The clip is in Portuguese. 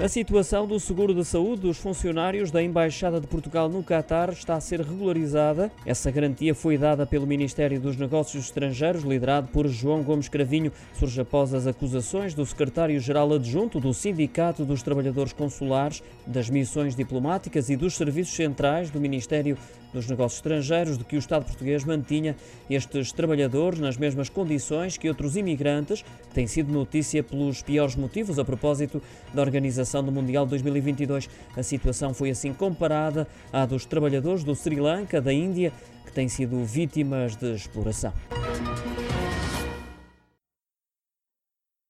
A situação do seguro de saúde dos funcionários da Embaixada de Portugal no Catar está a ser regularizada. Essa garantia foi dada pelo Ministério dos Negócios Estrangeiros, liderado por João Gomes Cravinho. Surge após as acusações do secretário-geral adjunto do Sindicato dos Trabalhadores Consulares, das Missões Diplomáticas e dos Serviços Centrais do Ministério dos Negócios Estrangeiros de que o Estado português mantinha estes trabalhadores nas mesmas condições que outros imigrantes, tem sido notícia pelos piores motivos a propósito da organização organização do Mundial 2022. A situação foi assim comparada à dos trabalhadores do Sri Lanka, da Índia, que têm sido vítimas de exploração.